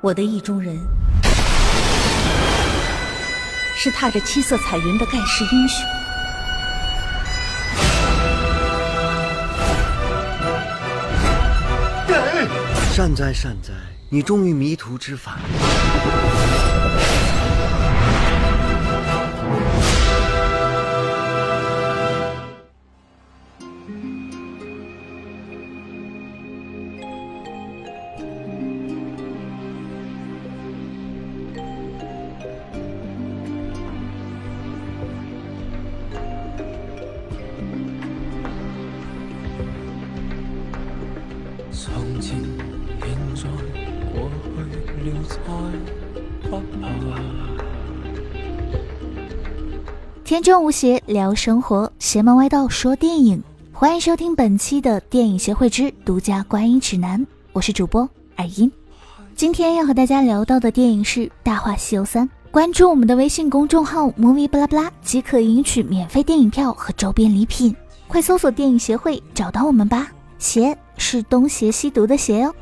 我的意中人是踏着七色彩云的盖世英雄。善哉善哉，你终于迷途知返。从前、现在、过去了，再不怕。天真无邪聊生活，邪门歪道说电影。欢迎收听本期的电影协会之独家观影指南，我是主播艾音。今天要和大家聊到的电影是《大话西游三》，关注我们的微信公众号 movie 巴拉巴拉即可领取免费电影票和周边礼品。快搜索电影协会找到我们吧，邪是东邪西毒的邪哦。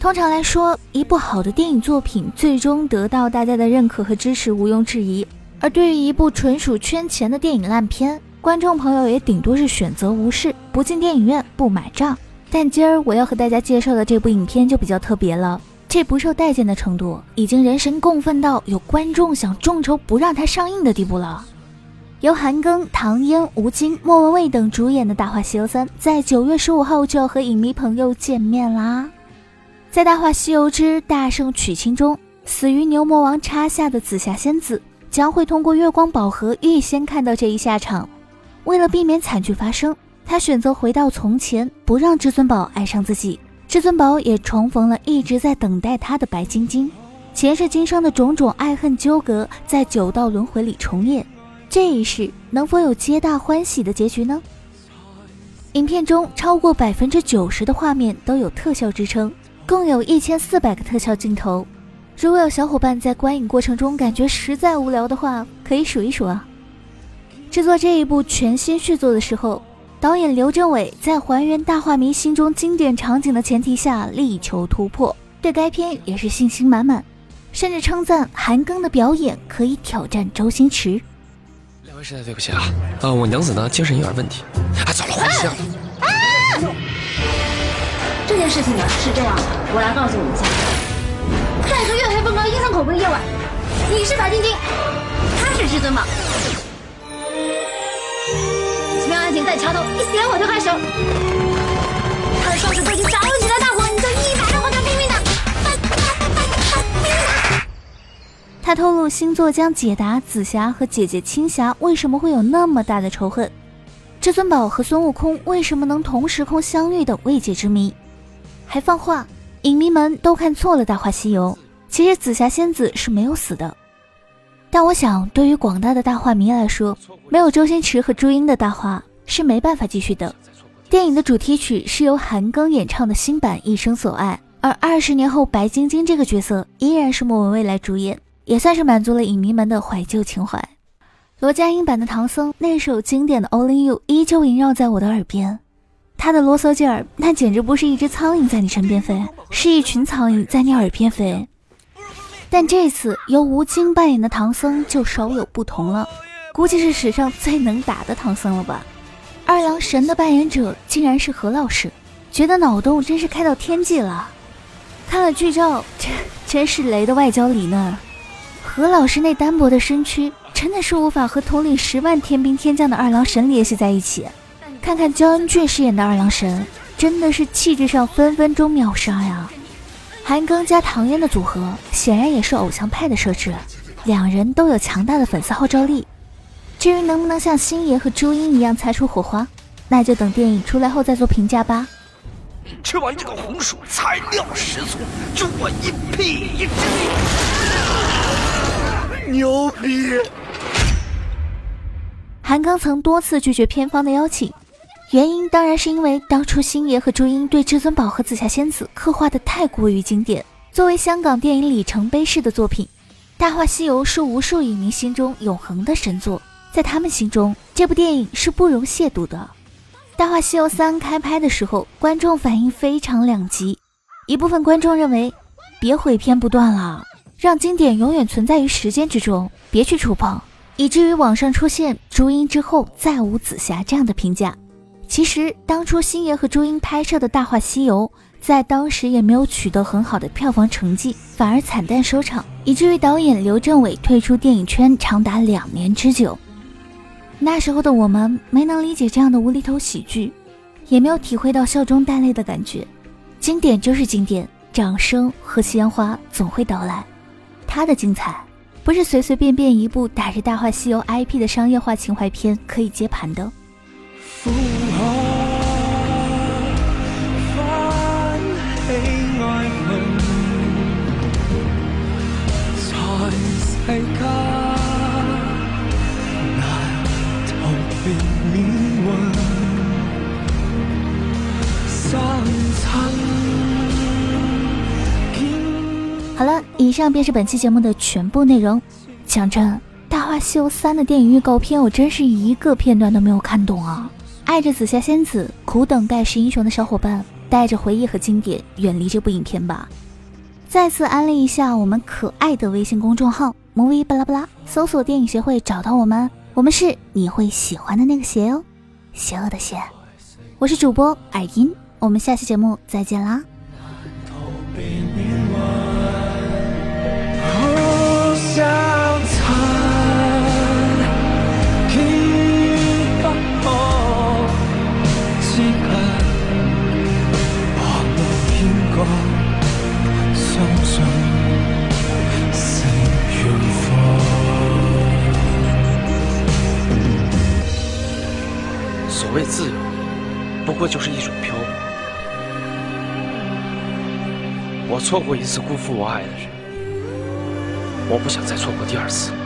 通常来说，一部好的电影作品最终得到大家的认可和支持毋庸置疑。而对于一部纯属圈钱的电影烂片，观众朋友也顶多是选择无视，不进电影院，不买账。但今儿我要和大家介绍的这部影片就比较特别了，这不受待见的程度已经人神共愤到有观众想众筹不让它上映的地步了。由韩庚、唐嫣、吴京、莫文蔚等主演的《大话西游三》在九月十五号就要和影迷朋友见面啦。在《大话西游之大圣娶亲》中，死于牛魔王插下的紫霞仙子将会通过月光宝盒预先看到这一下场。为了避免惨剧发生，他选择回到从前，不让至尊宝爱上自己。至尊宝也重逢了一直在等待他的白晶晶。前世今生的种种爱恨纠葛，在九道轮回里重演。这一世能否有皆大欢喜的结局呢？影片中超过百分之九十的画面都有特效支撑，共有一千四百个特效镜头。如果有小伙伴在观影过程中感觉实在无聊的话，可以数一数啊。制作这一部全新续作的时候，导演刘镇伟在还原大话迷心中经典场景的前提下，力求突破，对该片也是信心满满，甚至称赞韩庚的表演可以挑战周星驰。两位实在对不起啊，呃，我娘子呢精神有点问题。哎，走了，回去了。这件事情呢是这样的，我来告诉你一下，在一个月黑风高、阴森恐怖的夜晚，你是白晶晶，他是至尊宝。在桥头，一点我就开手。他的双手都已经着起了大火，你就一百个火球拼命的。他透露星座将解答紫霞和姐姐青霞为什么会有那么大的仇恨，至尊宝和孙悟空为什么能同时空相遇的未解之谜，还放话影迷们都看错了《大话西游》，其实紫霞仙子是没有死的。但我想，对于广大的大话迷来说，没有周星驰和朱茵的大话是没办法继续的。电影的主题曲是由韩庚演唱的新版《一生所爱》，而二十年后白晶晶这个角色依然是莫文蔚来主演，也算是满足了影迷们的怀旧情怀。罗家英版的唐僧那首经典的《Only You》依旧萦绕在我的耳边，他的啰嗦劲儿，那简直不是一只苍蝇在你身边飞，是一群苍蝇在你耳边飞。但这次由吴京扮演的唐僧就稍有不同了，估计是史上最能打的唐僧了吧。二郎神的扮演者竟然是何老师，觉得脑洞真是开到天际了。看了剧照，这真是雷的外焦里嫩。何老师那单薄的身躯，真的是无法和统领十万天兵天将的二郎神联系在一起。看看焦恩俊饰演的二郎神，真的是气质上分分钟秒杀呀。韩庚加唐嫣的组合显然也是偶像派的设置，两人都有强大的粉丝号召力。至于能不能像星爷和朱茵一样擦出火花，那就等电影出来后再做评价吧。吃完这个红薯，材料十足，助我一屁一滴。牛逼！韩庚曾多次拒绝片方的邀请，原因当然是因为当初星爷和朱茵对至尊宝和紫霞仙子刻画的太过于经典，作为香港电影里程碑式的作品，大话西游》是无数影迷心中永恒的神作，在他们心中，这部电影是不容亵渎的。《大话西游三》开拍的时候，观众反应非常两极，一部分观众认为，别毁片不断了，让经典永远存在于时间之中，别去触碰，以至于网上出现“朱茵之后再无紫霞”这样的评价。其实，当初星爷和朱茵拍摄的《大话西游》在当时也没有取得很好的票房成绩，反而惨淡收场，以至于导演刘镇伟退出电影圈长达两年之久。那时候的我们没能理解这样的无厘头喜剧，也没有体会到笑中带泪的感觉。经典就是经典，掌声和鲜花总会到来。它的精彩，不是随随便便一部打着《大话西游》IP 的商业化情怀片可以接盘的。好了，以上便是本期节目的全部内容。讲真，《大话西游三》的电影预告片，我真是一个片段都没有看懂啊！爱着紫霞仙子、苦等盖世英雄的小伙伴，带着回忆和经典，远离这部影片吧。再次安利一下我们可爱的微信公众号 “movie 巴拉巴拉”，搜索“电影协会”找到我们，我们是你会喜欢的那个邪哦，邪恶的邪。我是主播耳音，我们下期节目再见啦。所谓自由，不过就是一种漂泊。我错过一次辜负我爱的人，我不想再错过第二次。